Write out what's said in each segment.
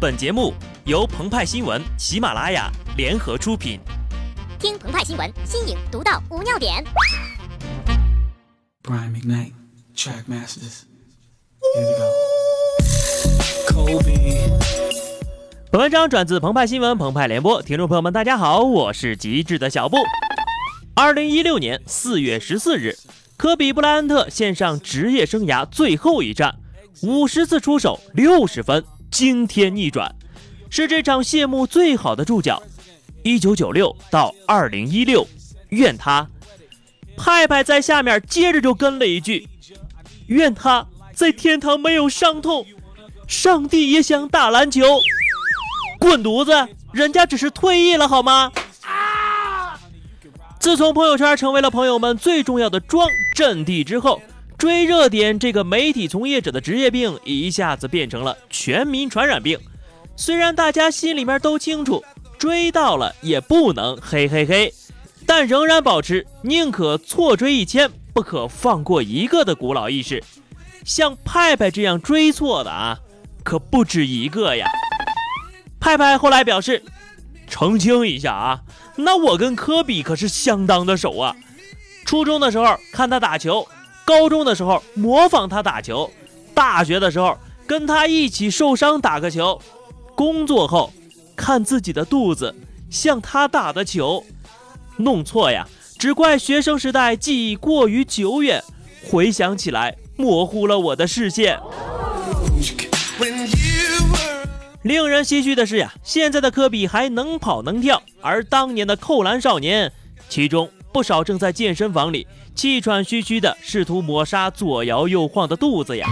本节目由澎湃新闻、喜马拉雅联合出品。听澎湃新闻，新颖独到，无尿点。Brian McKnight, Track Masters. Here we go. Kobe. 本文章转自澎湃新闻、澎湃联播，听众朋友们，大家好，我是极致的小布。二零一六年四月十四日，科比布莱恩特献上职业生涯最后一战，五十次出手，六十分，惊天逆转，是这场谢幕最好的注脚。一九九六到二零一六，愿他。派派在下面接着就跟了一句：“愿他在天堂没有伤痛，上帝也想打篮球。”滚犊子！人家只是退役了好吗？自从朋友圈成为了朋友们最重要的装阵地之后，追热点这个媒体从业者的职业病一下子变成了全民传染病。虽然大家心里面都清楚，追到了也不能嘿嘿嘿，但仍然保持宁可错追一千，不可放过一个的古老意识。像派派这样追错的啊，可不止一个呀。派派后来表示，澄清一下啊，那我跟科比可是相当的熟啊。初中的时候看他打球，高中的时候模仿他打球，大学的时候跟他一起受伤打个球，工作后看自己的肚子像他打的球，弄错呀，只怪学生时代记忆过于久远，回想起来模糊了我的视线。令人唏嘘的是呀，现在的科比还能跑能跳，而当年的扣篮少年，其中不少正在健身房里气喘吁吁的试图抹杀左摇右晃的肚子呀。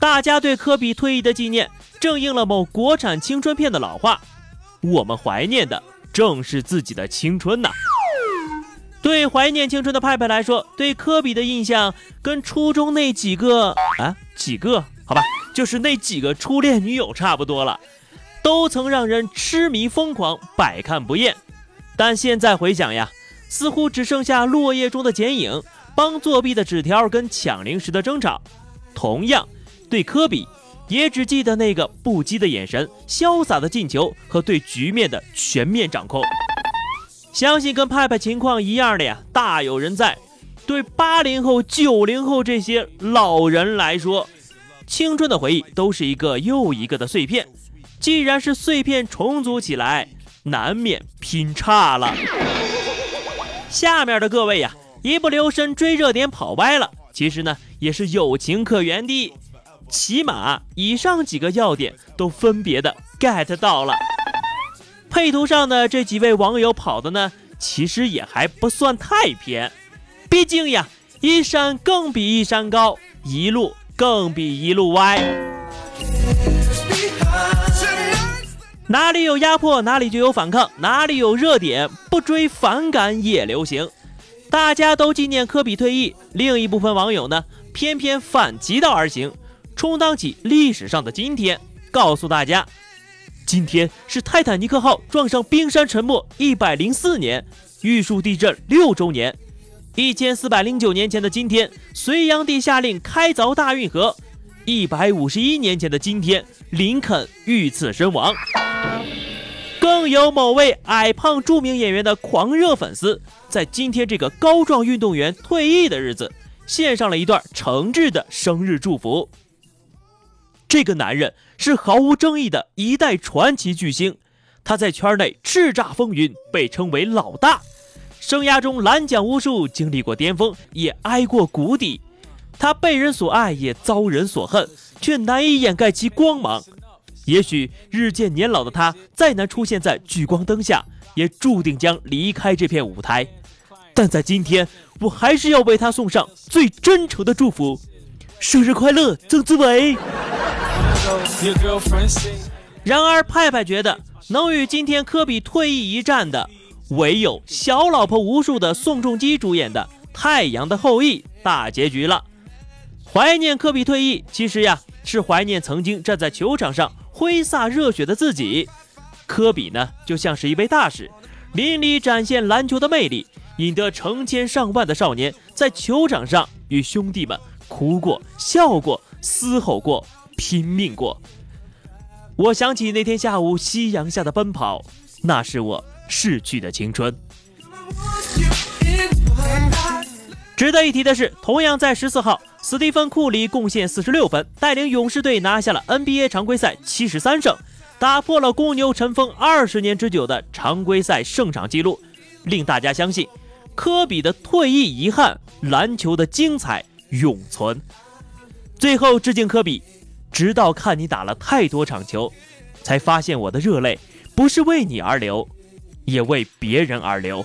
大家对科比退役的纪念，正应了某国产青春片的老话：我们怀念的正是自己的青春呐。对怀念青春的派派来说，对科比的印象跟初中那几个啊几个好吧，就是那几个初恋女友差不多了，都曾让人痴迷疯狂，百看不厌。但现在回想呀，似乎只剩下落叶中的剪影，帮作弊的纸条跟抢零食的争吵。同样，对科比，也只记得那个不羁的眼神、潇洒的进球和对局面的全面掌控。相信跟派派情况一样的呀，大有人在。对八零后、九零后这些老人来说，青春的回忆都是一个又一个的碎片。既然是碎片重组起来，难免拼差了。下面的各位呀，一不留神追热点跑歪了，其实呢也是有情可原的。起码以上几个要点都分别的 get 到了。配图上的这几位网友跑的呢，其实也还不算太偏，毕竟呀，一山更比一山高，一路更比一路歪。哪里有压迫，哪里就有反抗；哪里有热点，不追反感也流行。大家都纪念科比退役，另一部分网友呢，偏偏反其道而行，充当起历史上的今天，告诉大家，今天是泰坦尼克号撞上冰山沉没一百零四年，玉树地震六周年。一千四百零九年前的今天，隋炀帝下令开凿大运河；一百五十一年前的今天，林肯遇刺身亡。更有某位矮胖著名演员的狂热粉丝，在今天这个高壮运动员退役的日子，献上了一段诚挚的生日祝福。这个男人是毫无争议的一代传奇巨星，他在圈内叱咤风云，被称为老大。生涯中揽奖无数，经历过巅峰，也挨过谷底。他被人所爱，也遭人所恨，却难以掩盖其光芒。也许日渐年老的他，再难出现在聚光灯下，也注定将离开这片舞台。但在今天，我还是要为他送上最真诚的祝福：生日快乐，曾志伟！然而，派派觉得能与今天科比退役一战的，唯有小老婆无数的宋仲基主演的《太阳的后裔》大结局了。怀念科比退役，其实呀是怀念曾经站在球场上挥洒热血的自己。科比呢，就像是一位大使，淋漓展现篮球的魅力，引得成千上万的少年在球场上与兄弟们哭过、笑过、嘶吼过、拼命过。我想起那天下午夕阳下的奔跑，那是我逝去的青春。值得一提的是，同样在十四号，斯蒂芬·库里贡献四十六分，带领勇士队拿下了 NBA 常规赛七十三胜，打破了公牛尘封二十年之久的常规赛胜场纪录，令大家相信科比的退役遗憾，篮球的精彩永存。最后致敬科比，直到看你打了太多场球，才发现我的热泪不是为你而流，也为别人而流。